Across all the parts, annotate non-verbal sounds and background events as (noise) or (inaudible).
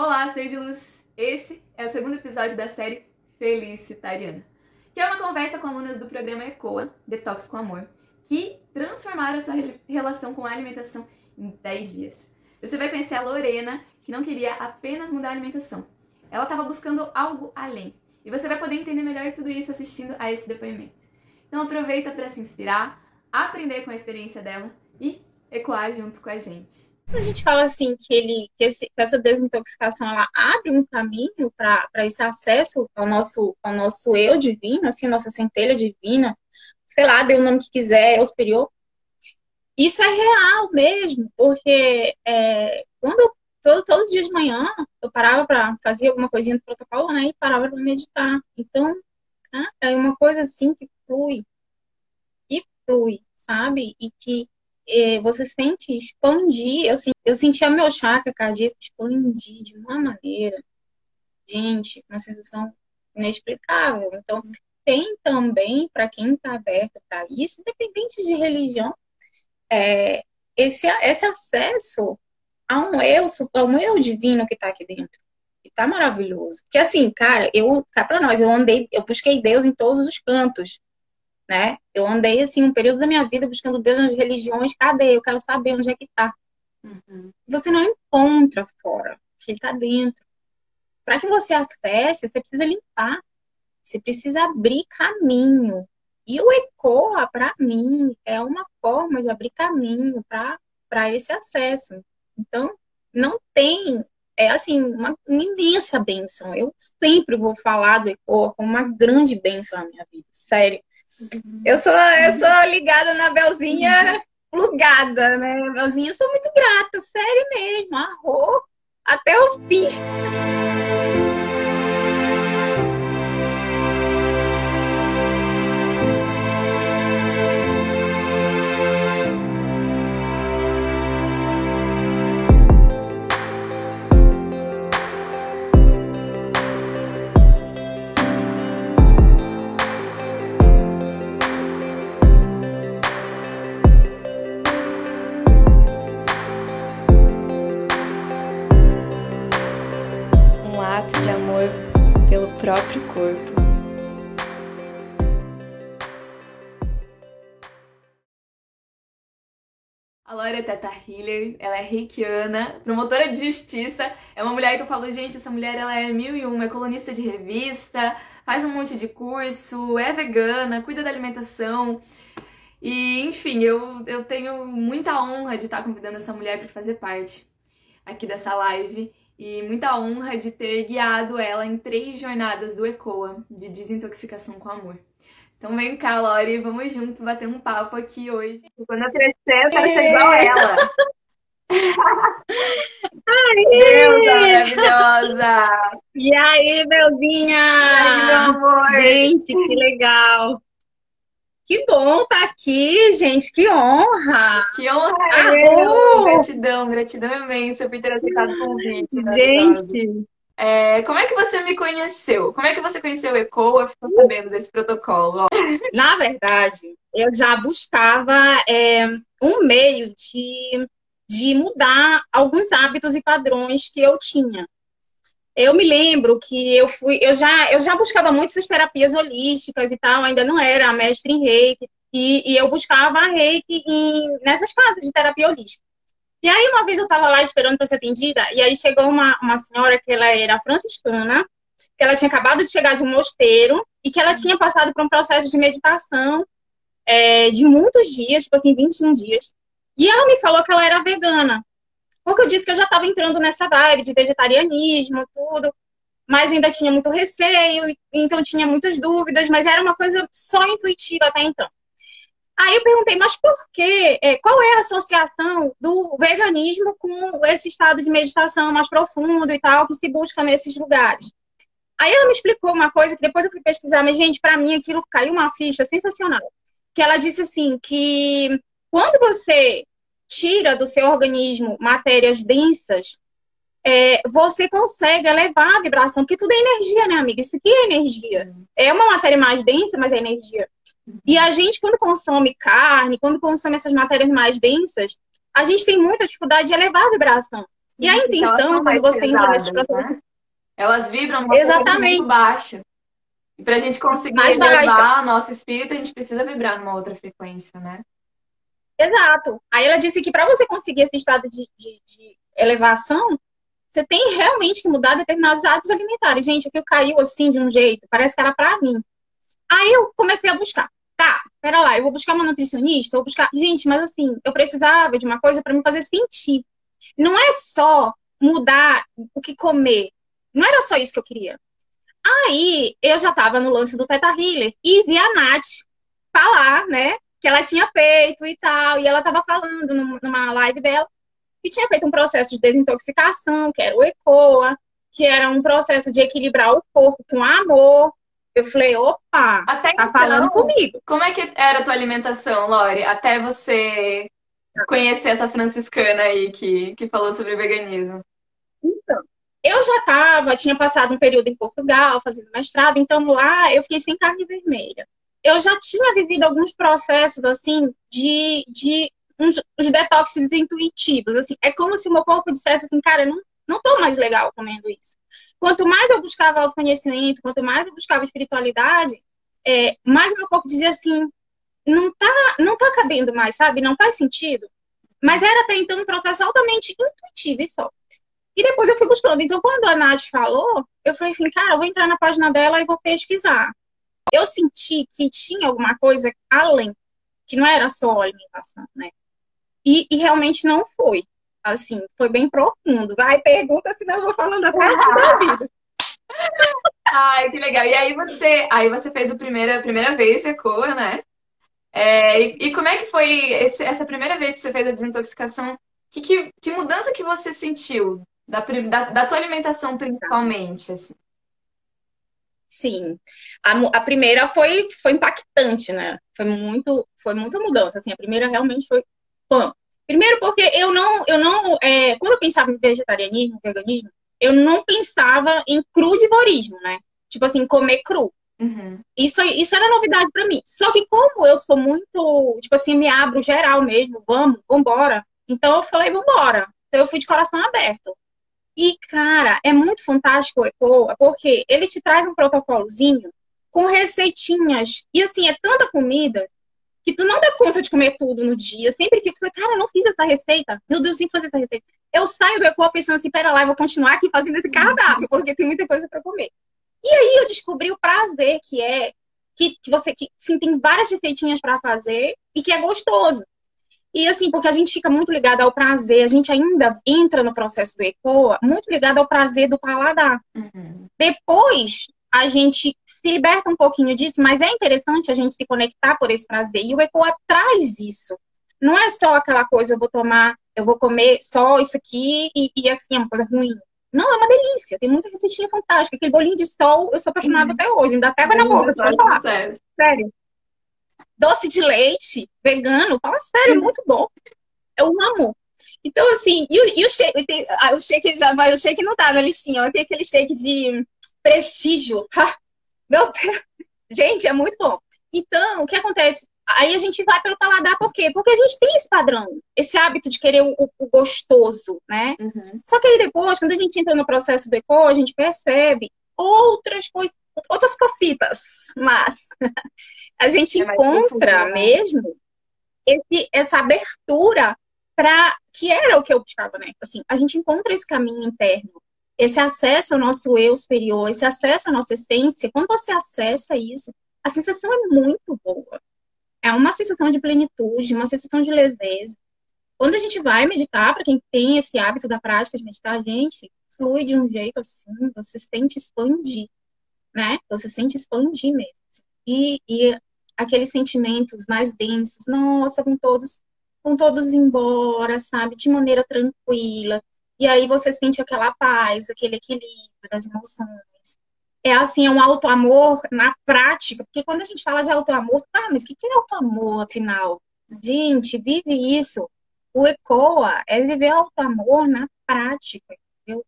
Olá, ser de luz! Esse é o segundo episódio da série Felicitariana, que é uma conversa com alunas do programa ECOA, Detox com Amor, que transformaram a sua relação com a alimentação em 10 dias. Você vai conhecer a Lorena, que não queria apenas mudar a alimentação. Ela estava buscando algo além. E você vai poder entender melhor tudo isso assistindo a esse depoimento. Então aproveita para se inspirar, aprender com a experiência dela e ecoar junto com a gente a gente fala assim que ele que, esse, que essa desintoxicação ela abre um caminho para esse acesso ao nosso ao nosso eu divino, assim, nossa centelha divina, sei lá, dê o nome que quiser, é superior. Isso é real mesmo, porque é, quando eu, todo, todo dia de manhã eu parava para fazer alguma coisinha do protocolo, né, e parava para meditar. Então, é uma coisa assim que flui, e flui, sabe? E que você sente expandir. Eu, eu sentia meu chakra cardíaco expandir de uma maneira, gente, uma sensação inexplicável. Então, tem também, para quem está aberto para isso, independente de religião, é, esse, esse acesso a um eu, a um eu divino que está aqui dentro. E tá maravilhoso. Porque assim, cara, eu, cá para nós, eu andei, eu busquei Deus em todos os cantos né? Eu andei, assim, um período da minha vida buscando Deus nas religiões. Cadê? Eu quero saber onde é que tá. Uhum. Você não encontra fora, porque ele tá dentro. Para que você acesse, você precisa limpar. Você precisa abrir caminho. E o ECOA, para mim, é uma forma de abrir caminho para esse acesso. Então, não tem é assim, uma imensa benção. Eu sempre vou falar do ECOA como uma grande benção na minha vida, sério. Eu sou, eu sou ligada na Belzinha plugada, né? Belzinha, eu sou muito grata, sério mesmo. Arrou até o fim. Teta Healer, ela é reikiana, promotora de justiça, é uma mulher que eu falo, gente, essa mulher ela é mil e uma, é colunista de revista, faz um monte de curso, é vegana, cuida da alimentação. E, enfim, eu, eu tenho muita honra de estar convidando essa mulher para fazer parte aqui dessa live e muita honra de ter guiado ela em três jornadas do ECOA, de desintoxicação com amor. Então vem cá, Lori, vamos junto bater um papo aqui hoje. Quando eu crescer, eu quero ser igual a ela. (laughs) Deus, maravilhosa! E aí, Belzinha? E aí, meu amor? Gente, que legal! Que bom estar tá aqui, gente, que honra! Que honra é Gratidão, gratidão imensa por ter aceitado o convite. Gente! É, como é que você me conheceu? Como é que você conheceu o ECO e ficou sabendo desse protocolo? Na verdade, eu já buscava é, um meio de, de mudar alguns hábitos e padrões que eu tinha. Eu me lembro que eu fui, eu já, eu já buscava muito essas terapias holísticas e tal, ainda não era mestre em reiki, e, e eu buscava reiki em, nessas casas de terapia holística. E aí, uma vez eu estava lá esperando para ser atendida, e aí chegou uma, uma senhora que ela era franciscana, que ela tinha acabado de chegar de um mosteiro, e que ela tinha passado por um processo de meditação é, de muitos dias, tipo assim, 21 dias. E ela me falou que ela era vegana. Porque eu disse que eu já estava entrando nessa vibe de vegetarianismo, tudo, mas ainda tinha muito receio, então tinha muitas dúvidas, mas era uma coisa só intuitiva até então. Aí eu perguntei, mas por quê? É, qual é a associação do veganismo com esse estado de meditação mais profundo e tal, que se busca nesses lugares? Aí ela me explicou uma coisa que depois eu fui pesquisar, mas, gente, para mim aquilo caiu uma ficha sensacional. Que ela disse assim: que quando você tira do seu organismo matérias densas, é, você consegue elevar a vibração, porque tudo é energia, né, amiga? Isso aqui é energia. É uma matéria mais densa, mas é energia. E a gente, quando consome carne, quando consome essas matérias mais densas, a gente tem muita dificuldade de elevar a vibração. E a intenção, quando você entra nesse processo. Né? Elas vibram numa Exatamente. muito baixa. E para a gente conseguir Mais elevar baixa. nosso espírito, a gente precisa vibrar numa outra frequência, né? Exato. Aí ela disse que para você conseguir esse estado de, de, de, elevação, você tem realmente que mudar determinados hábitos alimentares. Gente, aquilo caiu assim de um jeito, parece que era para mim. Aí eu comecei a buscar. Tá, pera lá, eu vou buscar uma nutricionista, vou buscar. Gente, mas assim, eu precisava de uma coisa para me fazer sentir. Não é só mudar o que comer. Não era só isso que eu queria. Aí eu já tava no lance do Teta Healer e vi a Nath falar, né? Que ela tinha feito e tal. E ela tava falando numa live dela que tinha feito um processo de desintoxicação, que era o ECOA, que era um processo de equilibrar o corpo com amor. Eu falei, opa, Até tá então, falando comigo. Como é que era a tua alimentação, Lori? Até você conhecer essa franciscana aí que, que falou sobre veganismo. Então, eu já estava, tinha passado um período em Portugal, fazendo mestrado, então lá eu fiquei sem carne vermelha. Eu já tinha vivido alguns processos, assim, de, de uns, uns detoxes intuitivos, assim. É como se o meu corpo dissesse assim, cara, não, não tô mais legal comendo isso. Quanto mais eu buscava autoconhecimento, quanto mais eu buscava espiritualidade, é, mais meu corpo dizia assim, não tá, não tá cabendo mais, sabe? Não faz sentido. Mas era até então um processo altamente intuitivo e só. E depois eu fui buscando. Então, quando a Nath falou, eu falei assim, cara, eu vou entrar na página dela e vou pesquisar. Eu senti que tinha alguma coisa além, que não era só alimentação, né? E, e realmente não foi. Assim, foi bem profundo. Vai, pergunta, senão eu vou falando até a (laughs) vida. Ai, que legal. E aí você, aí você fez a primeira, a primeira vez ECOA, né? É, e, e, como é que foi esse, essa primeira vez que você fez a desintoxicação? Que, que, que mudança que você sentiu da, da, da, tua alimentação principalmente? Assim? Sim, a, a, primeira foi, foi impactante, né? Foi muito, foi muita mudança. Assim, a primeira realmente foi pã. Primeiro porque eu não, eu não, é, quando eu pensava em vegetarianismo, veganismo, eu não pensava em crudivorismo, né? Tipo assim, comer cru. Uhum. Isso, isso era novidade para mim. Só que como eu sou muito, tipo assim, me abro geral mesmo, vamos, vambora. Então eu falei, vambora. Então eu fui de coração aberto. E, cara, é muito fantástico o ECOA, porque ele te traz um protocolozinho com receitinhas. E assim, é tanta comida que tu não dá conta de comer tudo no dia. Eu sempre fico, cara, eu não fiz essa receita. Meu Deus, tem que fazer essa receita. Eu saio do ECOA pensando assim, pera lá, eu vou continuar aqui fazendo esse cardápio, (laughs) porque tem muita coisa para comer. E aí eu descobri o prazer que é que, que você que sim tem várias receitinhas para fazer e que é gostoso. E assim, porque a gente fica muito ligado ao prazer, a gente ainda entra no processo do ECOA muito ligado ao prazer do paladar. Uhum. Depois a gente se liberta um pouquinho disso, mas é interessante a gente se conectar por esse prazer. E o ECOA traz isso. Não é só aquela coisa, eu vou tomar, eu vou comer só isso aqui e, e assim, é uma coisa ruim. Não, é uma delícia. Tem muita receitinha fantástica. Aquele bolinho de sol, eu sou apaixonada uhum. até hoje. Ainda até água na boca, te falar. Sério. sério. Doce de leite, vegano, fala sério, uhum. muito bom. Eu amo. Então, assim, e o, e o shake, tem, ah, o shake já vai, o shake não tá na listinha, tem aquele shake de prestígio. Meu Deus. Gente, é muito bom. Então, o que acontece? Aí a gente vai pelo paladar, por quê? Porque a gente tem esse padrão, esse hábito de querer o, o gostoso, né? Uhum. Só que aí depois, quando a gente entra no processo do eco, a gente percebe outras coisas, outras cositas, mas (laughs) a gente é encontra né? mesmo esse, essa abertura para que era o que eu buscava, né? Assim, a gente encontra esse caminho interno, esse acesso ao nosso eu superior, esse acesso à nossa essência. Quando você acessa isso, a sensação é muito boa é uma sensação de plenitude, uma sensação de leveza. Quando a gente vai meditar, para quem tem esse hábito da prática de meditar, a gente flui de um jeito assim, você sente expandir, né? Você sente expandir mesmo. E, e aqueles sentimentos mais densos, nossa, com todos, com todos embora, sabe? De maneira tranquila. E aí você sente aquela paz, aquele equilíbrio das emoções é assim, é um auto-amor na prática, porque quando a gente fala de auto-amor, tá, mas o que é auto-amor, afinal? Gente, vive isso. O ECOA é viver auto-amor na prática, entendeu?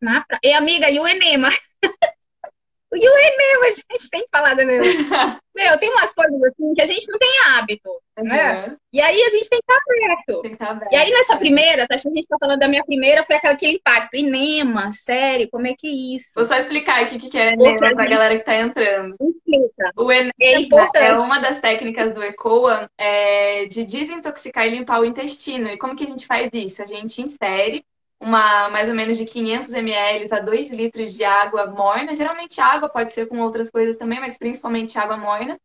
Na pra... E amiga, e o enema? (laughs) E o enema, a gente tem que falar do enema. (laughs) Meu, tem umas coisas assim que a gente não tem hábito, uhum. né? E aí a gente tem que estar aberto. Tem que estar aberto. E aí nessa primeira, tá, a gente tá falando da minha primeira, foi aquela, aquele impacto. Enema, sério, como é que é isso? Vou só explicar aqui o que é enema pra galera que tá entrando. Explica. O enema é, é, uma das técnicas do ECOA é, de desintoxicar e limpar o intestino. E como que a gente faz isso? A gente insere uma mais ou menos de 500 ml a 2 litros de água morna. Geralmente água pode ser com outras coisas também, mas principalmente água morna,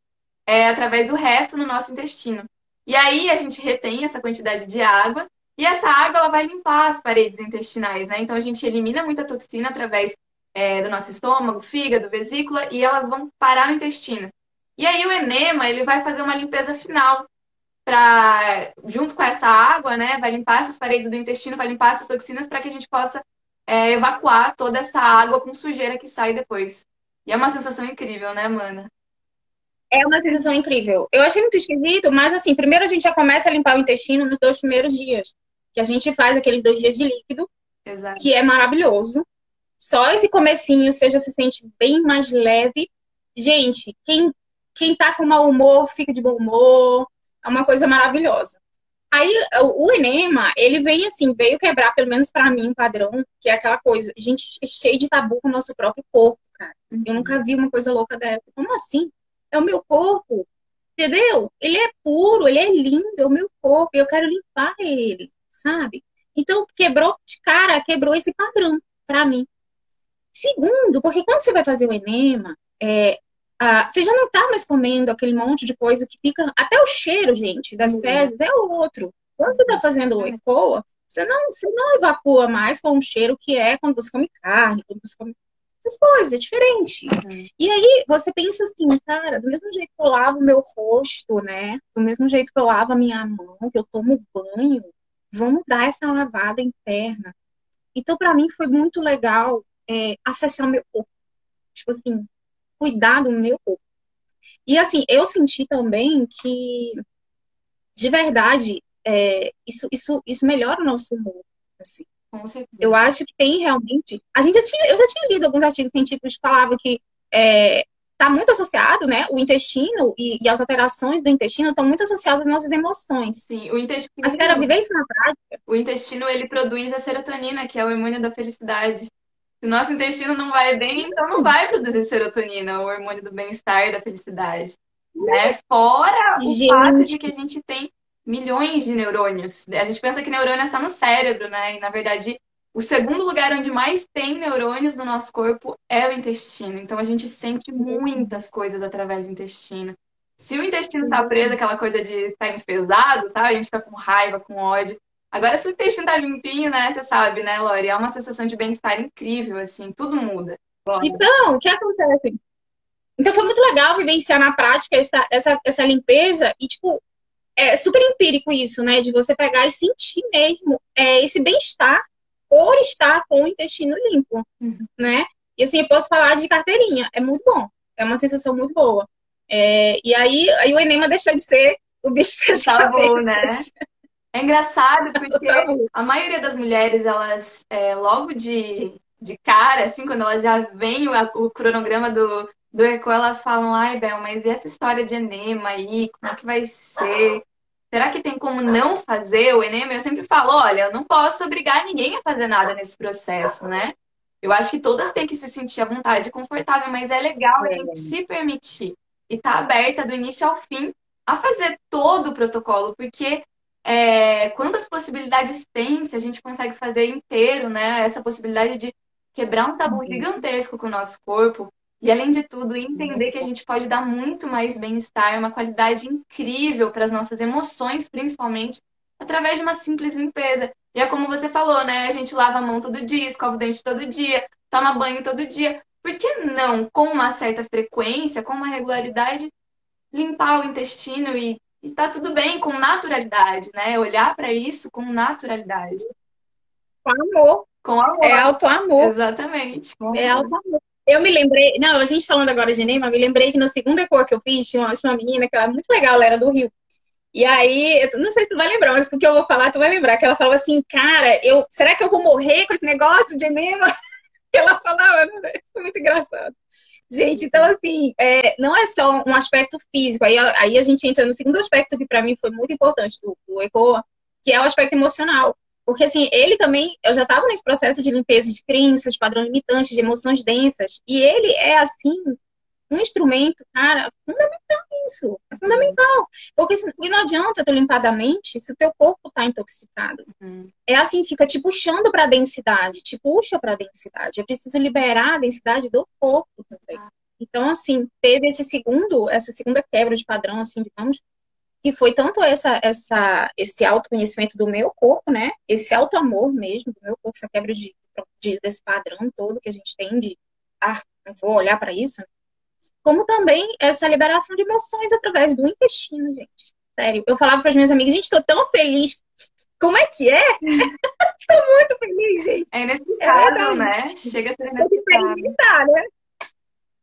é, através do reto no nosso intestino. E aí a gente retém essa quantidade de água e essa água ela vai limpar as paredes intestinais, né? Então a gente elimina muita toxina através é, do nosso estômago, fígado, vesícula e elas vão parar no intestino. E aí o enema ele vai fazer uma limpeza final para, junto com essa água, né, vai limpar essas paredes do intestino, vai limpar essas toxinas para que a gente possa é, evacuar toda essa água com sujeira que sai depois. E é uma sensação incrível, né, mana? É uma sensação incrível. Eu achei muito esquisito, mas assim, primeiro a gente já começa a limpar o intestino nos dois primeiros dias. Que a gente faz aqueles dois dias de líquido, Exato. que é maravilhoso. Só esse comecinho você já se sente bem mais leve. Gente, quem, quem tá com mau humor, fica de bom humor. É uma coisa maravilhosa. Aí o enema, ele vem assim, veio quebrar, pelo menos para mim, um padrão, que é aquela coisa, gente cheio de tabu com o nosso próprio corpo, cara. Eu nunca vi uma coisa louca dessa. Como assim? É o meu corpo, entendeu? Ele é puro, ele é lindo, é o meu corpo, eu quero limpar ele, sabe? Então, quebrou de cara, quebrou esse padrão para mim. Segundo, porque quando você vai fazer o enema, é, ah, você já não tá mais comendo aquele monte de coisa que fica. Até o cheiro, gente, das uhum. fezes é outro. Quando você tá fazendo o ECOA, você não, você não evacua mais com o cheiro que é quando você come carne, quando você come essas coisas, é diferente. Uhum. E aí você pensa assim, cara, do mesmo jeito que eu lavo meu rosto, né? Do mesmo jeito que eu lavo a minha mão, que eu tomo banho, vamos dar essa lavada interna. Então, para mim, foi muito legal é, acessar meu corpo. Tipo assim, cuidar do meu corpo. E assim, eu senti também que, de verdade, é, isso, isso, isso melhora o nosso humor. Assim. Eu acho que tem realmente. A gente já tinha, eu já tinha lido alguns artigos científicos que falavam que é, está muito associado, né? O intestino e, e, as alterações do intestino estão muito associadas às nossas emoções. Sim, o intestino. Na prática. O intestino ele produz a serotonina, que é o hormônio da felicidade. Se nosso intestino não vai bem, então não vai produzir serotonina, o hormônio do bem-estar, da felicidade. Né? Fora o gente. fato de que a gente tem milhões de neurônios. A gente pensa que neurônio é só no cérebro, né? E na verdade, o segundo lugar onde mais tem neurônios no nosso corpo é o intestino. Então a gente sente muitas coisas através do intestino. Se o intestino tá preso, aquela coisa de estar tá enfesado, sabe? A gente fica com raiva, com ódio. Agora, se o intestino tá limpinho, né? Você sabe, né, Lori? É uma sensação de bem-estar incrível, assim, tudo muda. Então, o que acontece? Então foi muito legal vivenciar na prática essa, essa, essa limpeza e, tipo, é super empírico isso, né? De você pegar e sentir mesmo é, esse bem-estar por estar com o intestino limpo, uhum. né? E assim, eu posso falar de carteirinha, é muito bom, é uma sensação muito boa. É, e aí, aí o enema deixou de ser o bicho de tá bom, né? É engraçado (laughs) porque a maioria das mulheres, elas, é, logo de, de cara, assim, quando elas já veem o, o cronograma do, do ECO, elas falam, ai, Bel, mas e essa história de enema aí? Como é que vai ser? Será que tem como não fazer o enema? Eu sempre falo, olha, eu não posso obrigar ninguém a fazer nada nesse processo, né? Eu acho que todas têm que se sentir à vontade e confortável, mas é legal a gente se permitir e estar tá aberta do início ao fim a fazer todo o protocolo, porque é, quantas possibilidades tem se a gente consegue fazer inteiro, né? Essa possibilidade de quebrar um tabu uhum. gigantesco com o nosso corpo. E, além de tudo, entender que a gente pode dar muito mais bem-estar, uma qualidade incrível para as nossas emoções, principalmente, através de uma simples limpeza. E é como você falou, né? A gente lava a mão todo dia, escova o dente todo dia, toma banho todo dia. Por que não, com uma certa frequência, com uma regularidade, limpar o intestino e e tá tudo bem, com naturalidade, né? Olhar para isso com naturalidade. Com amor. Com amor. É auto-amor. Exatamente. É auto-amor. Eu me lembrei, não, a gente falando agora de Neymar, me lembrei que no segundo cor que eu fiz, tinha uma, tinha uma menina que era muito legal, ela era do Rio. E aí, eu não sei se tu vai lembrar, mas o que eu vou falar, tu vai lembrar, que ela falou assim, cara, eu, será que eu vou morrer com esse negócio de enema? Que (laughs) ela falava, né? Foi muito engraçado. Gente, então assim, é, não é só um aspecto físico, aí, aí a gente entra no segundo aspecto que para mim foi muito importante do, do ECOA, que é o aspecto emocional. Porque assim, ele também, eu já estava nesse processo de limpeza de crenças, de padrão limitante, de emoções densas, e ele é assim, um instrumento, cara, fundamental isso. É fundamental. Porque, porque não adianta tu limpar da mente se o teu corpo tá intoxicado. Uhum. É assim, fica te puxando pra densidade, te puxa pra densidade. É preciso liberar a densidade do corpo também. Ah. Então, assim, teve esse segundo, essa segunda quebra de padrão, assim, digamos, que foi tanto essa, essa, esse autoconhecimento do meu corpo, né? Esse auto-amor mesmo do meu corpo, essa quebra de, de, desse padrão todo que a gente tem de, ah, não vou olhar para isso, como também essa liberação de emoções através do intestino, gente. Sério, eu falava para as minhas amigas, gente, tô tão feliz. Como é que é? (laughs) tô muito feliz, gente. É inexplicável, é né? Chega a ser inexplicável. Né?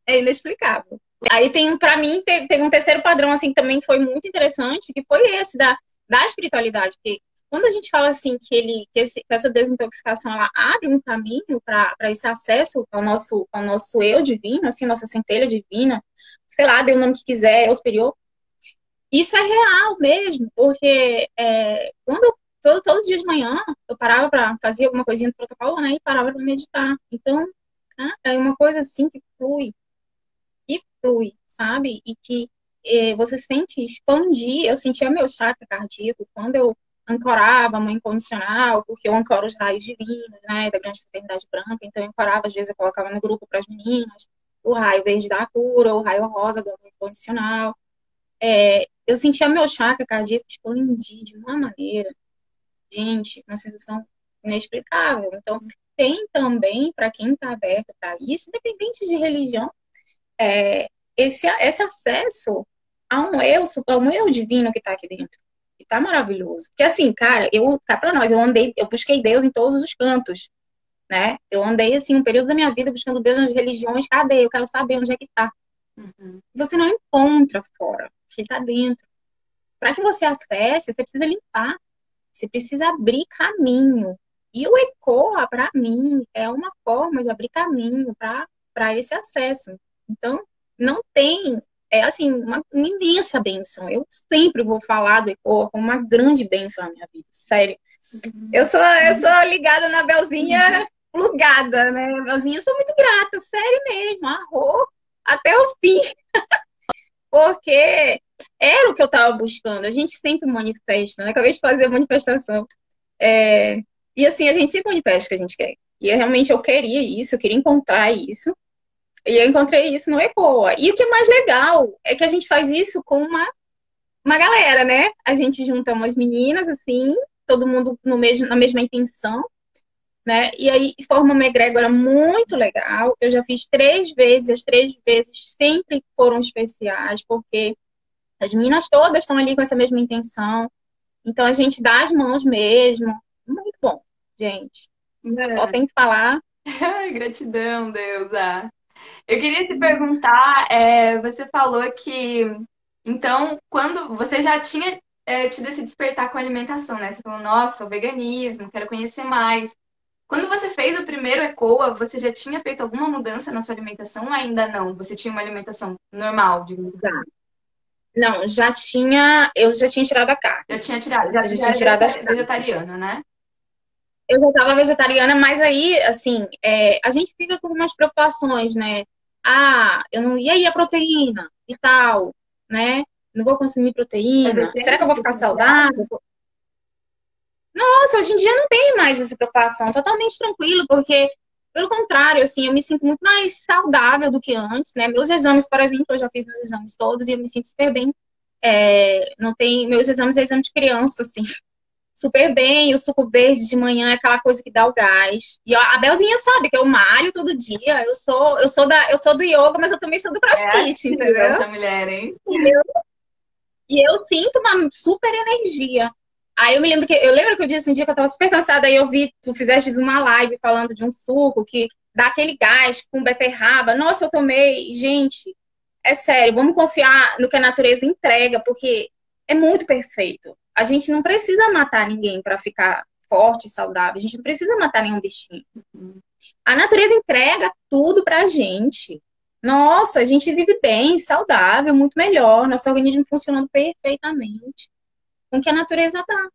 É inexplicável. Aí tem, para mim, teve, um terceiro padrão, assim, que também foi muito interessante, que foi esse da, da espiritualidade, porque quando a gente fala assim que ele que, esse, que essa desintoxicação ela abre um caminho para esse acesso ao nosso ao nosso eu divino, assim, nossa centelha divina, sei lá, dê o nome que quiser, é o superior. Isso é real mesmo, porque é, quando eu, todo, todo dia de manhã eu parava para fazer alguma coisinha do protocolo, né, e parava para meditar. Então, é uma coisa assim que flui, e flui, sabe? E que é, você sente expandir. Eu sentia meu chakra cardíaco quando eu ancorava mãe incondicional, porque eu ancoro os raios divinos, né, da grande fraternidade branca, então eu ancorava, às vezes eu colocava no grupo para as meninas, o raio verde da cura, o raio rosa do amor incondicional. É, eu sentia meu chakra cardíaco expandir de uma maneira, gente, uma sensação inexplicável. Então, tem também, para quem está aberto para isso, independente de religião, é, esse, esse acesso a um eu, a um eu divino que está aqui dentro. E tá maravilhoso. Porque assim, cara, eu tá para nós, eu andei, eu busquei Deus em todos os cantos, né? Eu andei assim um período da minha vida buscando Deus nas religiões, cadê? Eu quero saber onde é que tá. Uhum. Você não encontra fora, ele tá dentro. Para que você acesse, você precisa limpar. Você precisa abrir caminho. E o ECOA, para mim, é uma forma de abrir caminho para esse acesso. Então, não tem é assim, uma, uma imensa benção. Eu sempre vou falar do ECOA como uma grande benção na minha vida, sério. Eu sou, eu sou ligada na Belzinha plugada, né? Belzinha, eu sou muito grata, sério mesmo, arrou até o fim. (laughs) Porque era o que eu estava buscando. A gente sempre manifesta, né? Acabei de fazer a manifestação. É... E assim, a gente sempre manifesta o que a gente quer. E eu, realmente eu queria isso, eu queria encontrar isso. E eu encontrei isso no ECOA. E o que é mais legal é que a gente faz isso com uma, uma galera, né? A gente junta umas meninas, assim, todo mundo no mesmo, na mesma intenção, né? E aí forma uma egrégora muito legal. Eu já fiz três vezes, as três vezes sempre foram especiais, porque as meninas todas estão ali com essa mesma intenção. Então a gente dá as mãos mesmo. Muito bom, gente. É. Só tem que falar. (laughs) Ai, gratidão, Deusa. Eu queria te perguntar, é, você falou que, então, quando você já tinha é, tido esse despertar com a alimentação, né? Você falou, nossa, o veganismo, quero conhecer mais. Quando você fez o primeiro ECOA, você já tinha feito alguma mudança na sua alimentação ou ainda não? Você tinha uma alimentação normal, digamos assim? Não, já tinha, eu já tinha tirado a carne. Já tinha tirado, já, já tinha tirado a vegetariana, né? Eu já estava vegetariana, mas aí, assim, é, a gente fica com umas preocupações, né? Ah, eu não ia ir a proteína e tal, né? Não vou consumir proteína. Será que eu vou ficar saudável? Nossa, hoje em dia não tem mais essa preocupação, totalmente tranquilo, porque, pelo contrário, assim, eu me sinto muito mais saudável do que antes, né? Meus exames, por exemplo, eu já fiz meus exames todos e eu me sinto super bem. É, não tem, meus exames é exame de criança, assim super bem. O suco verde de manhã é aquela coisa que dá o gás. E a Belzinha sabe que eu malho todo dia. Eu sou, eu sou da, eu sou do yoga, mas eu também sou do crossfit, é, entendeu? Essa mulher, hein? E eu sinto uma super energia. Aí eu me lembro que eu lembro que eu disse um dia que eu tava super cansada, aí eu vi, tu fizeste uma live falando de um suco que dá aquele gás com beterraba. Nossa, eu tomei, gente, é sério, vamos confiar no que a natureza entrega, porque é muito perfeito. A gente não precisa matar ninguém para ficar forte, saudável. A gente não precisa matar nenhum bichinho. A natureza entrega tudo pra gente. Nossa, a gente vive bem, saudável, muito melhor, nosso organismo funcionando perfeitamente com o que a natureza dá.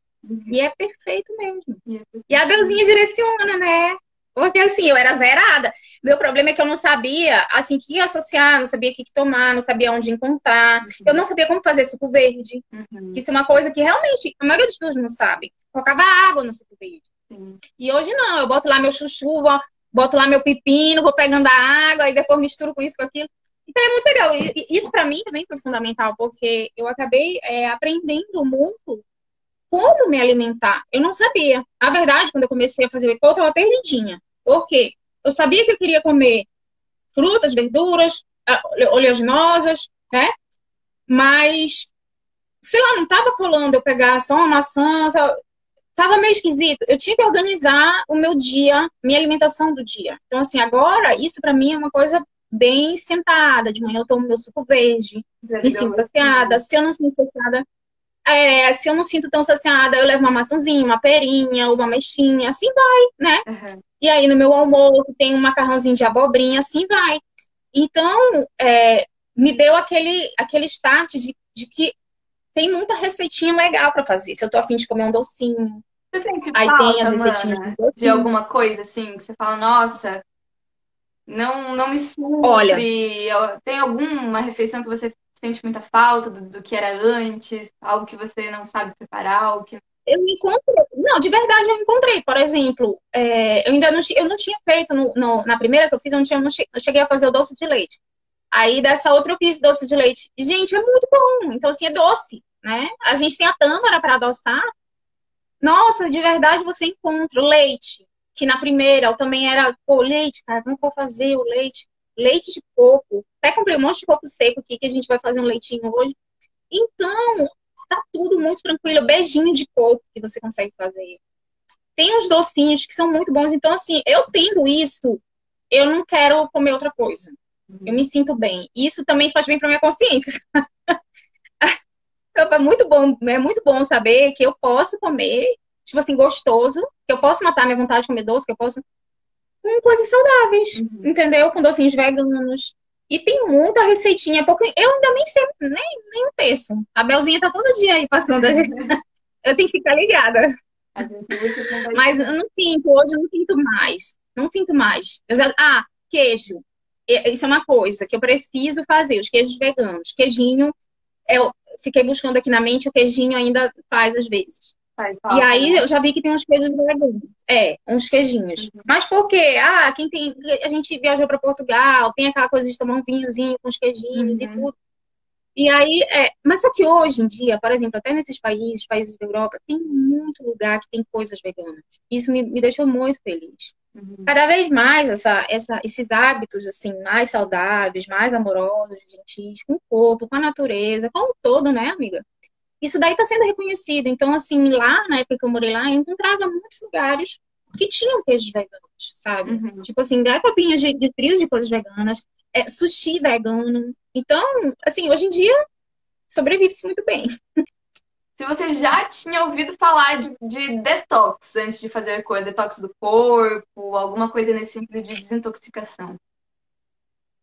E é perfeito mesmo. E a Deusinha direciona, né? Porque assim, eu era zerada. Meu problema é que eu não sabia, assim, que associar, não sabia o que, tomar, não sabia onde encontrar. Uhum. Eu não sabia como fazer suco verde. Uhum. Isso é uma coisa que realmente a maioria das pessoas não sabe. Colocava água no suco verde. Uhum. E hoje não, eu boto lá meu chuchu, boto lá meu pepino, vou pegando a água e depois misturo com isso, com aquilo. Então é muito legal. E isso para mim também foi fundamental, porque eu acabei é, aprendendo muito como me alimentar. Eu não sabia. A verdade, quando eu comecei a fazer o ECO, eu estava perdidinha. Por quê? Eu sabia que eu queria comer frutas, verduras, oleaginosas, né? Mas, sei lá, não estava colando eu pegar só uma maçã, Tava meio esquisito. Eu tinha que organizar o meu dia, minha alimentação do dia. Então, assim, agora, isso para mim é uma coisa bem sentada. De manhã eu tomo meu suco verde, me sinto saciada. Se eu não sinto saciada, é, se eu não sinto tão saciada, eu levo uma maçãzinha, uma perinha, uma mexinha, assim vai, né? Uhum. E aí no meu almoço tem um macarrãozinho de abobrinha, assim vai. Então, é, me deu aquele, aquele start de, de que tem muita receitinha legal para fazer. Se eu tô afim de comer um docinho. Você sente aí falta, tem as receitinhas mana, de alguma coisa assim, que você fala, nossa, não, não me supre. Olha, tem alguma refeição que você sente muita falta do, do, que era antes? Algo que você não sabe preparar? Algo que... Eu encontrei. Não, de verdade eu encontrei. Por exemplo, é, eu ainda não, eu não tinha feito no, no, na primeira que eu fiz, eu não, tinha, não cheguei a fazer o doce de leite. Aí dessa outra eu fiz doce de leite. Gente, é muito bom. Então, assim, é doce, né? A gente tem a tâmara para adoçar. Nossa, de verdade você encontra o leite que na primeira eu também era, pô, leite, cara, como eu vou fazer o leite? Leite de coco. Até comprei um monte de coco seco aqui, que a gente vai fazer um leitinho hoje. Então, tá tudo muito tranquilo. Beijinho de coco que você consegue fazer. Tem uns docinhos que são muito bons. Então, assim, eu tendo isso, eu não quero comer outra coisa. Eu me sinto bem. Isso também faz bem para minha consciência. Então, (laughs) é muito bom, é muito bom saber que eu posso comer tipo assim, gostoso, que eu posso matar minha vontade de comer doce, que eu posso. com coisas saudáveis, uhum. entendeu? Com docinhos veganos. E tem muita receitinha, porque eu ainda nem sei, nem, nem um terço. A Belzinha tá todo dia aí passando. (laughs) eu tenho que ficar ligada. Mas eu não sinto, hoje eu não sinto mais. Não sinto mais. Eu já, ah, queijo. Isso é uma coisa que eu preciso fazer, os queijos veganos. Queijinho, eu fiquei buscando aqui na mente, o queijinho ainda faz às vezes e aí né? eu já vi que tem uns queijos veganos. É, uns queijinhos. Uhum. Mas por quê? Ah, quem tem. A gente viajou para Portugal, tem aquela coisa de tomar um vinhozinho com os queijinhos uhum. e tudo. E aí, é, mas só que hoje em dia, por exemplo, até nesses países, países da Europa, tem muito lugar que tem coisas veganas. Isso me, me deixou muito feliz. Uhum. Cada vez mais essa, essa, esses hábitos assim mais saudáveis, mais amorosos, gentis, com o corpo, com a natureza, com o todo, né, amiga? Isso daí está sendo reconhecido. Então, assim, lá, na época que eu morei lá, eu encontrava muitos lugares que tinham queijos veganos, sabe? Uhum. Tipo assim, dá copinhas de, de frios de coisas veganas, é, sushi vegano. Então, assim, hoje em dia, sobrevive-se muito bem. (laughs) Se você já tinha ouvido falar de, de detox antes de fazer coisa, detox do corpo, alguma coisa nesse sentido de desintoxicação.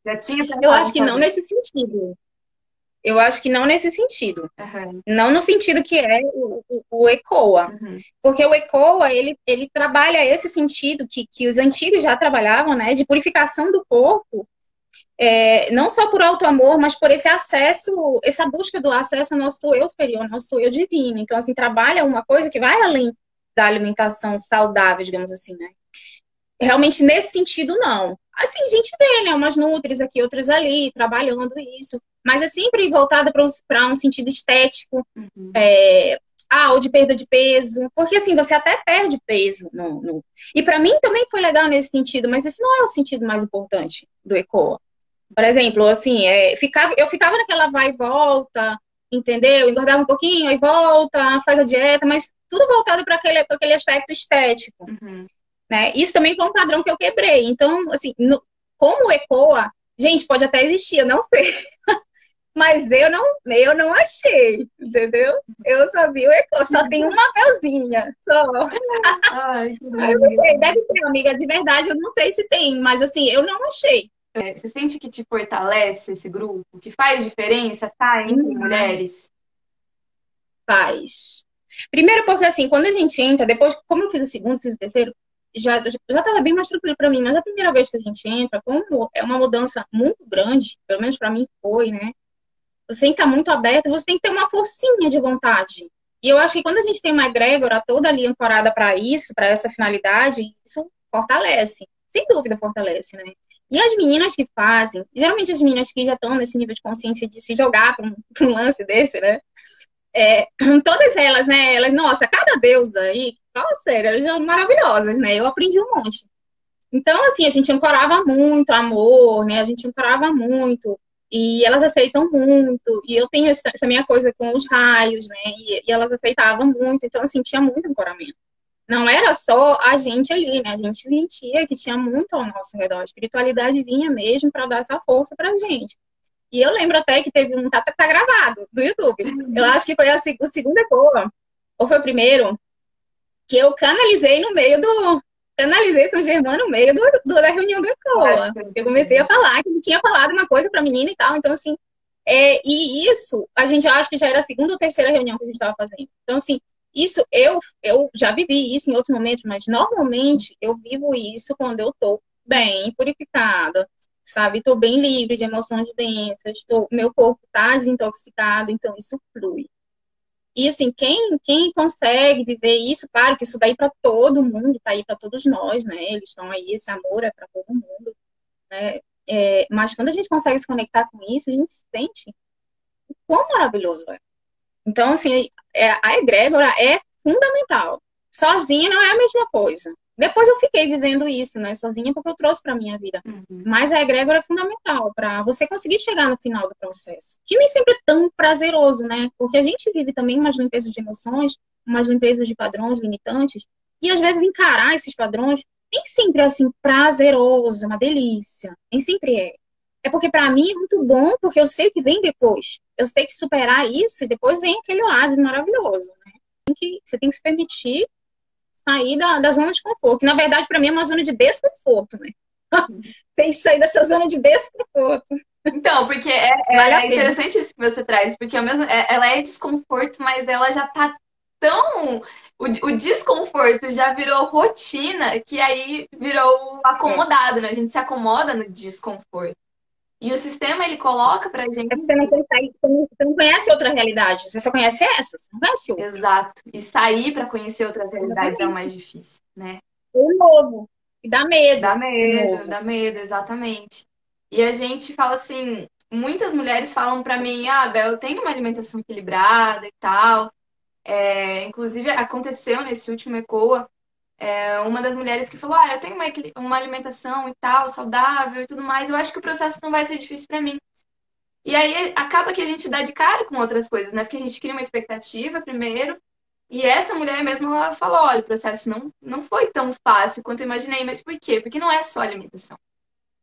Já tinha Eu acho que não nesse sentido. Eu acho que não nesse sentido. Uhum. Não no sentido que é o, o, o ECOA. Uhum. Porque o ECOA, ele, ele trabalha esse sentido que, que os antigos já trabalhavam, né? De purificação do corpo. É, não só por alto amor, mas por esse acesso, essa busca do acesso ao nosso eu superior, nosso eu divino. Então, assim, trabalha uma coisa que vai além da alimentação saudável, digamos assim, né? Realmente, nesse sentido, não. Assim, a gente vê, né? Umas nutris aqui, outras ali, trabalhando isso mas é sempre voltada para um, um, sentido estético, uhum. é, ah, ou de perda de peso, porque assim, você até perde peso. No, no... E para mim também foi legal nesse sentido, mas esse não é o sentido mais importante do ECOA. Por exemplo, assim, é, ficava, eu ficava naquela vai e volta, entendeu? Engordava um pouquinho, aí volta, faz a dieta, mas tudo voltado para aquele, aquele aspecto estético. Uhum. Né? Isso também foi um padrão que eu quebrei. Então, assim, no, como ECOA, gente, pode até existir, eu não sei. (laughs) Mas eu não, eu não achei, entendeu? Eu só vi o Eco, só tem uma Belzinha, só. Ai, que Deve ter, amiga, de verdade, eu não sei se tem, mas assim, eu não achei. É, você sente que te fortalece esse grupo? Que faz diferença tá entre hum. mulheres? Faz. Primeiro porque, assim, quando a gente entra, depois, como eu fiz o segundo, fiz o terceiro, já, já tava bem mais tranquilo para mim, mas a primeira vez que a gente entra, como é uma mudança muito grande, pelo menos para mim foi, né? Você tem que estar muito aberto, você tem que ter uma forcinha de vontade. E eu acho que quando a gente tem uma egrégora toda ali ancorada para isso, para essa finalidade, isso fortalece. Sem dúvida fortalece, né? E as meninas que fazem, geralmente as meninas que já estão nesse nível de consciência de se jogar para um, (laughs) um, lance desse, né? É, todas elas, né? Elas, nossa, cada deusa aí, fala sério, elas são maravilhosas, né? Eu aprendi um monte. Então, assim, a gente ancorava muito amor, né? A gente ancorava muito. E elas aceitam muito. E eu tenho essa, minha coisa com os raios, né? E, e, elas aceitavam muito. Então, assim, tinha muito ancoramento. Não era só a gente ali, né? A gente sentia que tinha muito ao nosso redor. A espiritualidade vinha mesmo para dar essa força pra gente. E eu lembro até que teve um. Tá, tá gravado do YouTube. Eu acho que foi a, o segundo ecoa, ou foi o primeiro, que eu canalizei no meio do, canalizei São Germano no meio do, do, da reunião do ECOA. Eu comecei a falar que ele tinha falado uma coisa para a menina e tal. Então, assim, é, e isso, a gente acha que já era a segunda ou terceira reunião que a gente estava fazendo. Então, assim, isso eu, eu já vivi isso em outros momentos, mas normalmente eu vivo isso quando eu tô bem purificada, sabe? Tô bem livre de emoções densas, tô, meu corpo tá desintoxicado, então isso flui. E assim, quem, quem consegue viver isso, claro que isso daí para todo mundo, tá aí para todos nós, né? Eles estão aí, esse amor é para todo mundo, né? É, mas quando a gente consegue se conectar com isso, a gente sente o quão maravilhoso é. Então, assim, é, a egrégora é fundamental. Sozinha não é a mesma coisa. Depois eu fiquei vivendo isso, né, sozinha, porque eu trouxe para minha vida. Uhum. Mas a egrégora é fundamental para você conseguir chegar no final do processo. Que nem sempre é tão prazeroso, né? Porque a gente vive também umas limpezas de emoções, umas limpezas de padrões limitantes, e às vezes encarar esses padrões nem sempre é assim prazeroso, uma delícia. Nem sempre é. É porque para mim é muito bom, porque eu sei o que vem depois. Eu sei que superar isso e depois vem aquele oásis maravilhoso, né? Tem que, você tem que se permitir sair da, da zona de conforto. Na verdade, para mim é uma zona de desconforto, né? (laughs) Tem que sair dessa zona de desconforto. Então, porque é, é, vale é interessante isso que você traz, porque mesmo, é, ela é desconforto, mas ela já tá tão. O, o, desconforto já virou rotina que aí virou acomodado, né? A gente se acomoda no desconforto. E o sistema ele coloca pra gente. Você não, consegue, você não conhece outra realidade, você só conhece essa, você não conhece outra. Exato. E sair para conhecer outras realidades é o mais difícil, né? O novo. E dá medo. Dá medo, dá medo, exatamente. E a gente fala assim, muitas mulheres falam para mim, ah, Bel, eu tenho uma alimentação equilibrada e tal. É, inclusive, aconteceu nesse último ECOA é, uma das mulheres que falou: Ah, eu tenho uma, uma alimentação e tal, saudável e tudo mais, eu acho que o processo não vai ser difícil para mim. E aí acaba que a gente dá de cara com outras coisas, né? Porque a gente cria uma expectativa primeiro. E essa mulher mesmo ela falou: olha, o processo não, não foi tão fácil quanto eu imaginei, mas por quê? Porque não é só alimentação.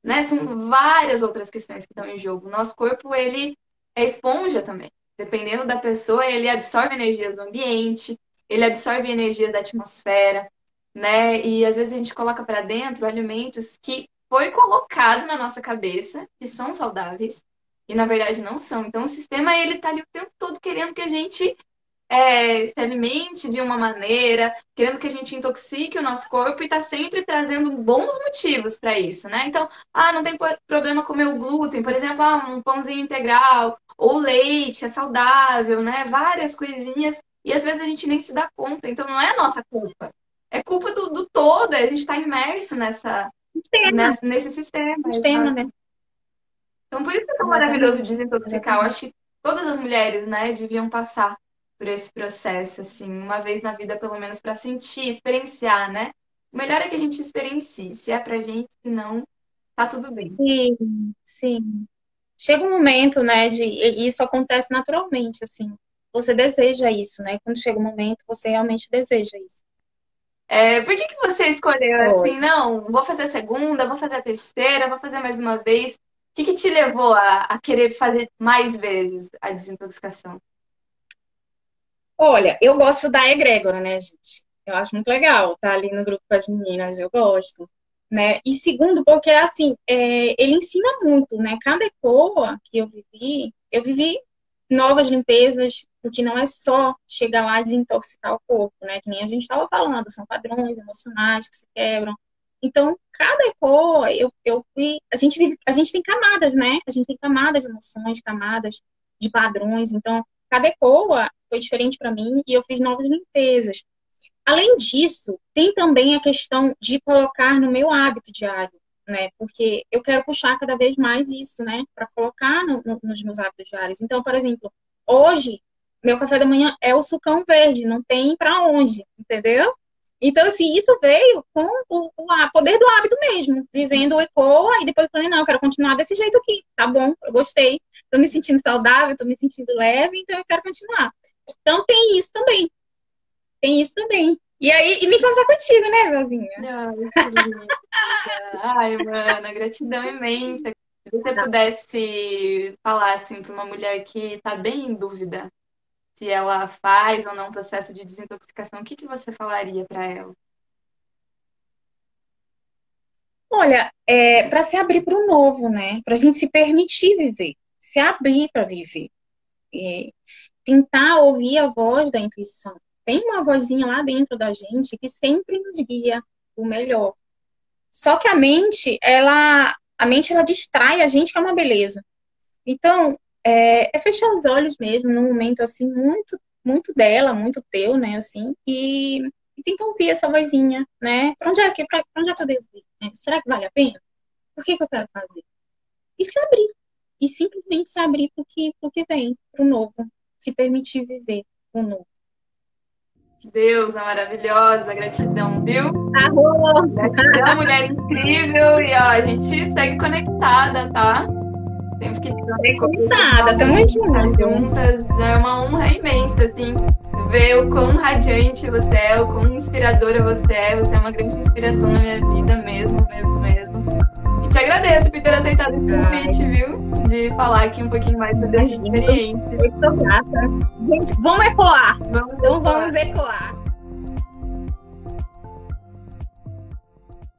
Né? São várias outras questões que estão em jogo. O nosso corpo, ele é esponja também. Dependendo da pessoa, ele absorve energias do ambiente, ele absorve energias da atmosfera né? E às vezes a gente coloca para dentro alimentos que foi colocado na nossa cabeça que são saudáveis e na verdade não são. Então o sistema ele tá ali o tempo todo querendo que a gente é, se alimente de uma maneira, querendo que a gente intoxique o nosso corpo e está sempre trazendo bons motivos para isso, né? Então, ah, não tem problema comer o glúten, por exemplo, ah, um pãozinho integral, ou leite, é saudável, né? Várias coisinhas, e às vezes a gente nem se dá conta, então não é a nossa culpa é culpa do, do todo, a gente está imerso nessa, nessa, nesse sistema. Sistema, né? Então, por isso é tão maravilhoso desintoxicar. Eu acho que todas as mulheres, né, deviam passar por esse processo, assim, uma vez na vida, pelo menos, para sentir, experienciar, né? O melhor é que a gente experiencie. Se é pra gente, se não, tá tudo bem. Sim, sim. Chega um momento, né, de. E isso acontece naturalmente, assim. Você deseja isso, né? Quando chega um momento, você realmente deseja isso. É, por que, que você escolheu assim, não, vou fazer a segunda, vou fazer a terceira, vou fazer mais uma vez? que, que te levou a, a querer fazer mais vezes a desintoxicação? Olha, eu gosto da egrégora, né, gente? Eu acho muito legal estar ali no grupo com as meninas, eu gosto. Né? E segundo, porque assim, é, ele ensina muito, né? Cada ECOA que eu vivi, eu vivi novas limpezas, porque não é só chegar lá e desintoxicar o corpo, né? Que nem a gente estava falando, são padrões emocionais que se quebram. Então, cada ECOA, eu, eu fui. A gente, vive, a gente tem camadas, né? A gente tem camadas de emoções, camadas de padrões. Então, cada ECOA foi diferente para mim e eu fiz novas limpezas. Além disso, tem também a questão de colocar no meu hábito diário, né? Porque eu quero puxar cada vez mais isso, né? Para colocar no, no, nos meus hábitos diários. Então, por exemplo, hoje, meu café da manhã é o sucão verde, não tem para onde, entendeu? Então, assim, isso veio com o, o poder do hábito mesmo, vivendo o ECOA, e depois eu falei, não, eu quero continuar desse jeito aqui, tá bom, eu gostei, tô me sentindo saudável, tô me sentindo leve, então eu quero continuar. Então, tem isso também, tem isso também. E aí, e me contar contigo, né, Velzinha? Ai, mana, gratidão imensa. Se você pudesse falar assim para uma mulher que está bem em dúvida se ela faz ou não um processo de desintoxicação, o que, que você falaria para ela? Olha, é, para se abrir para o novo, né? Para a gente se permitir viver, se abrir para viver. E tentar ouvir a voz da intuição tem uma vozinha lá dentro da gente que sempre nos guia o melhor. Só que a mente, ela, a mente, ela distrai a gente, que é uma beleza. Então, é, é fechar os olhos mesmo, num momento assim, muito, muito dela, muito teu, né, assim, e, e tentar ouvir essa vozinha, né? Pra onde é que, pra onde é que eu devo ir? Né? Será que vale a pena? Por que, que eu quero fazer? E se abrir. E simplesmente se abrir pro que, pro que vem, pro novo. Se permitir viver o novo. Deus, maravilhosa, gratidão, viu? Arroz. Gratidão, mulher incrível. E ó, a gente segue conectada, tá? Sempre que conectada, tamo juntas. É uma honra imensa, assim, ver o quão radiante você é, o quão inspiradora você é. Você é uma grande inspiração na minha vida mesmo, mesmo, mesmo. E te agradeço por ter aceitado esse convite, viu? De falar aqui um pouquinho mais sobre a experiência. Tô grata. Gente, vamos ecoar. Vamos então ecoar. vamos ecoar.